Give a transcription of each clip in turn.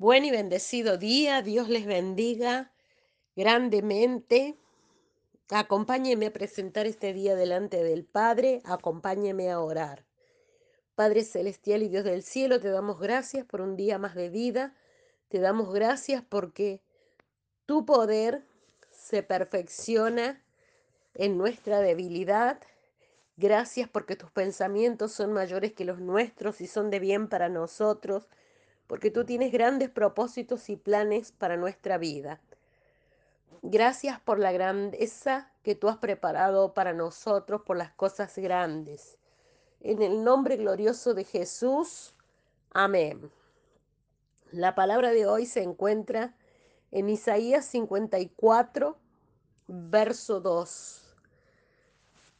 Buen y bendecido día, Dios les bendiga grandemente. Acompáñeme a presentar este día delante del Padre, acompáñeme a orar. Padre Celestial y Dios del cielo, te damos gracias por un día más de vida, te damos gracias porque tu poder se perfecciona en nuestra debilidad. Gracias porque tus pensamientos son mayores que los nuestros y son de bien para nosotros porque tú tienes grandes propósitos y planes para nuestra vida. Gracias por la grandeza que tú has preparado para nosotros, por las cosas grandes. En el nombre glorioso de Jesús, amén. La palabra de hoy se encuentra en Isaías 54, verso 2.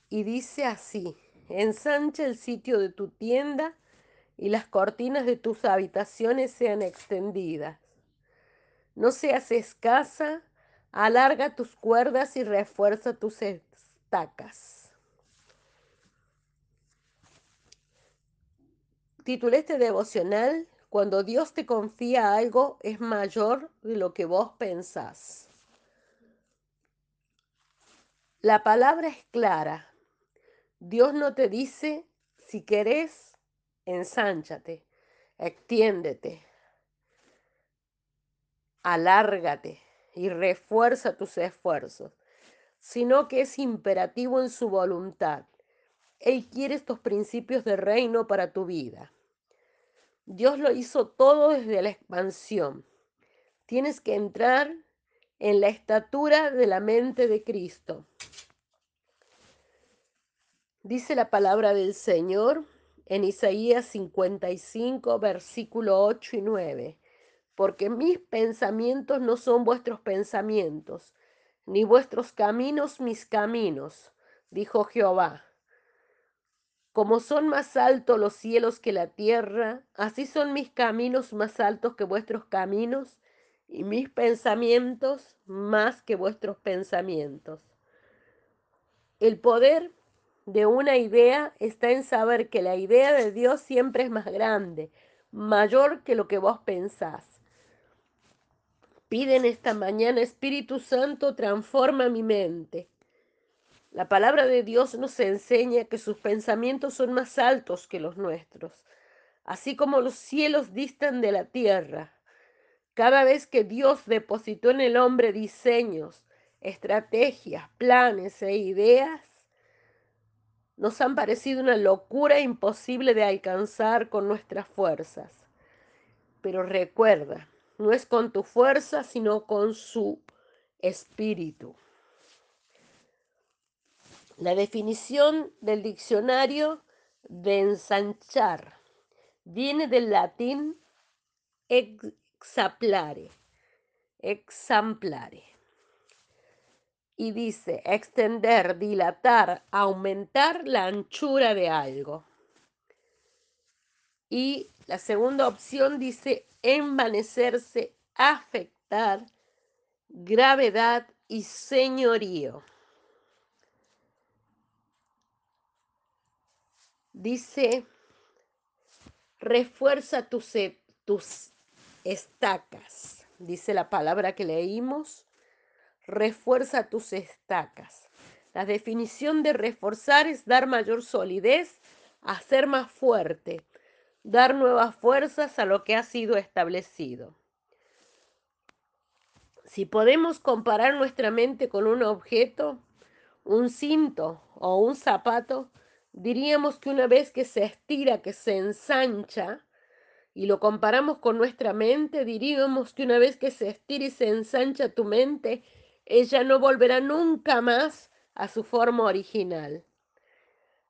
Y dice así, ensancha el sitio de tu tienda y las cortinas de tus habitaciones sean extendidas. No seas escasa, alarga tus cuerdas y refuerza tus estacas. Titulé este devocional, Cuando Dios te confía algo es mayor de lo que vos pensás. La palabra es clara. Dios no te dice, si querés, ensánchate, extiéndete, alárgate y refuerza tus esfuerzos, sino que es imperativo en su voluntad. Él quiere estos principios de reino para tu vida. Dios lo hizo todo desde la expansión. Tienes que entrar en la estatura de la mente de Cristo. Dice la palabra del Señor en Isaías 55, versículo 8 y 9, porque mis pensamientos no son vuestros pensamientos, ni vuestros caminos mis caminos, dijo Jehová. Como son más altos los cielos que la tierra, así son mis caminos más altos que vuestros caminos, y mis pensamientos más que vuestros pensamientos. El poder de una idea está en saber que la idea de Dios siempre es más grande, mayor que lo que vos pensás. Piden esta mañana, Espíritu Santo, transforma mi mente. La palabra de Dios nos enseña que sus pensamientos son más altos que los nuestros, así como los cielos distan de la tierra. Cada vez que Dios depositó en el hombre diseños, estrategias, planes e ideas, nos han parecido una locura imposible de alcanzar con nuestras fuerzas. Pero recuerda, no es con tu fuerza, sino con su espíritu. La definición del diccionario de ensanchar viene del latín exemplare, exemplare y dice extender, dilatar, aumentar la anchura de algo. Y la segunda opción dice envanecerse, afectar, gravedad y señorío. Dice, refuerza tus, e, tus estacas, dice la palabra que leímos refuerza tus estacas. La definición de reforzar es dar mayor solidez, hacer más fuerte, dar nuevas fuerzas a lo que ha sido establecido. Si podemos comparar nuestra mente con un objeto, un cinto o un zapato, diríamos que una vez que se estira, que se ensancha, y lo comparamos con nuestra mente, diríamos que una vez que se estira y se ensancha tu mente, ella no volverá nunca más a su forma original.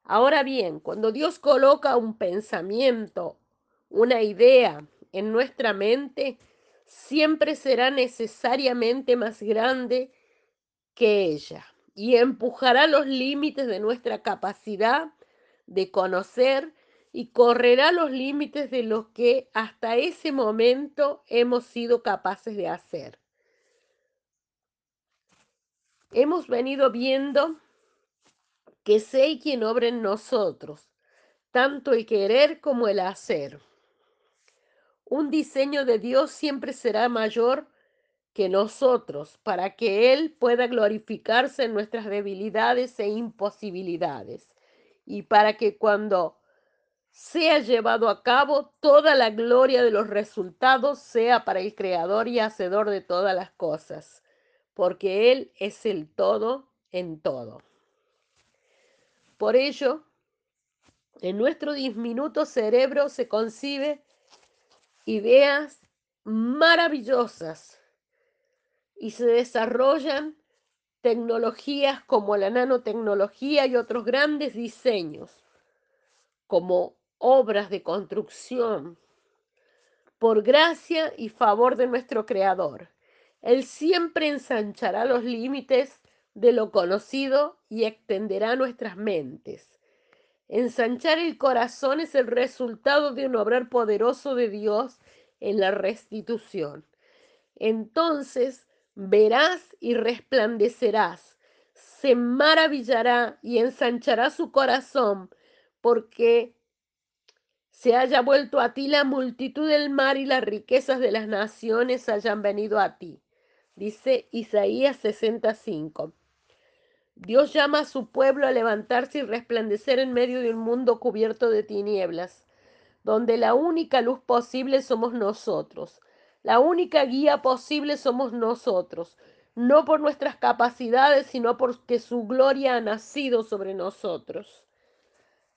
Ahora bien, cuando Dios coloca un pensamiento, una idea en nuestra mente, siempre será necesariamente más grande que ella y empujará los límites de nuestra capacidad de conocer y correrá los límites de lo que hasta ese momento hemos sido capaces de hacer hemos venido viendo que sé quien obra en nosotros, tanto el querer como el hacer. Un diseño de Dios siempre será mayor que nosotros para que Él pueda glorificarse en nuestras debilidades e imposibilidades y para que cuando sea llevado a cabo, toda la gloria de los resultados sea para el Creador y Hacedor de todas las cosas, porque Él es el todo en todo. Por ello, en nuestro diminuto cerebro se concibe ideas maravillosas y se desarrollan tecnologías como la nanotecnología y otros grandes diseños, como obras de construcción, por gracia y favor de nuestro Creador. Él siempre ensanchará los límites de lo conocido y extenderá nuestras mentes. Ensanchar el corazón es el resultado de un obrar poderoso de Dios en la restitución. Entonces verás y resplandecerás, se maravillará y ensanchará su corazón, porque se haya vuelto a ti la multitud del mar y las riquezas de las naciones hayan venido a ti. Dice Isaías 65. Dios llama a su pueblo a levantarse y resplandecer en medio de un mundo cubierto de tinieblas, donde la única luz posible somos nosotros. La única guía posible somos nosotros, no por nuestras capacidades, sino porque su gloria ha nacido sobre nosotros.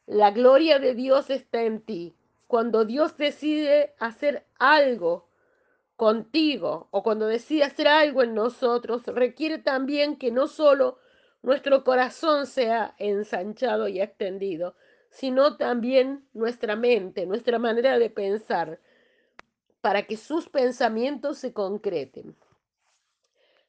La gloria de Dios está en ti. Cuando Dios decide hacer algo contigo o cuando decide hacer algo en nosotros, requiere también que no solo nuestro corazón sea ensanchado y extendido, sino también nuestra mente, nuestra manera de pensar, para que sus pensamientos se concreten.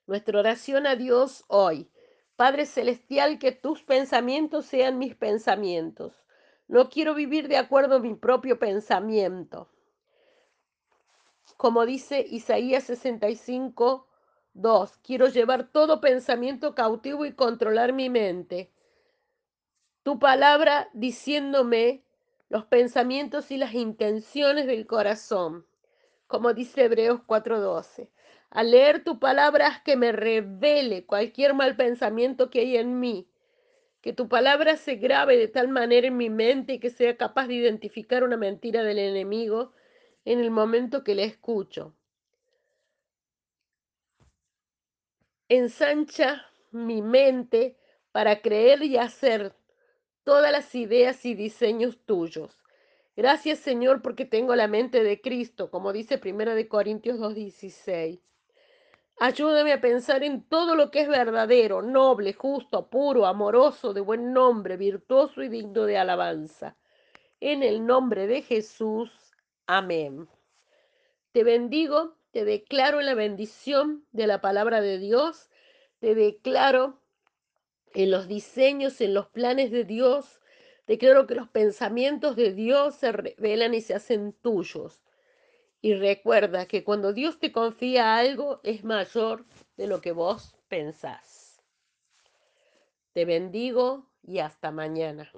Nuestra oración a Dios hoy. Padre Celestial, que tus pensamientos sean mis pensamientos. No quiero vivir de acuerdo a mi propio pensamiento. Como dice Isaías 65, 2. Quiero llevar todo pensamiento cautivo y controlar mi mente. Tu palabra diciéndome los pensamientos y las intenciones del corazón como dice Hebreos 4:12. Al leer tu palabra, haz que me revele cualquier mal pensamiento que hay en mí. Que tu palabra se grabe de tal manera en mi mente que sea capaz de identificar una mentira del enemigo en el momento que le escucho. Ensancha mi mente para creer y hacer todas las ideas y diseños tuyos. Gracias Señor porque tengo la mente de Cristo, como dice 1 de Corintios 2.16. Ayúdame a pensar en todo lo que es verdadero, noble, justo, puro, amoroso, de buen nombre, virtuoso y digno de alabanza. En el nombre de Jesús. Amén. Te bendigo, te declaro la bendición de la palabra de Dios, te declaro en los diseños, en los planes de Dios, Declaro que los pensamientos de Dios se revelan y se hacen tuyos. Y recuerda que cuando Dios te confía algo es mayor de lo que vos pensás. Te bendigo y hasta mañana.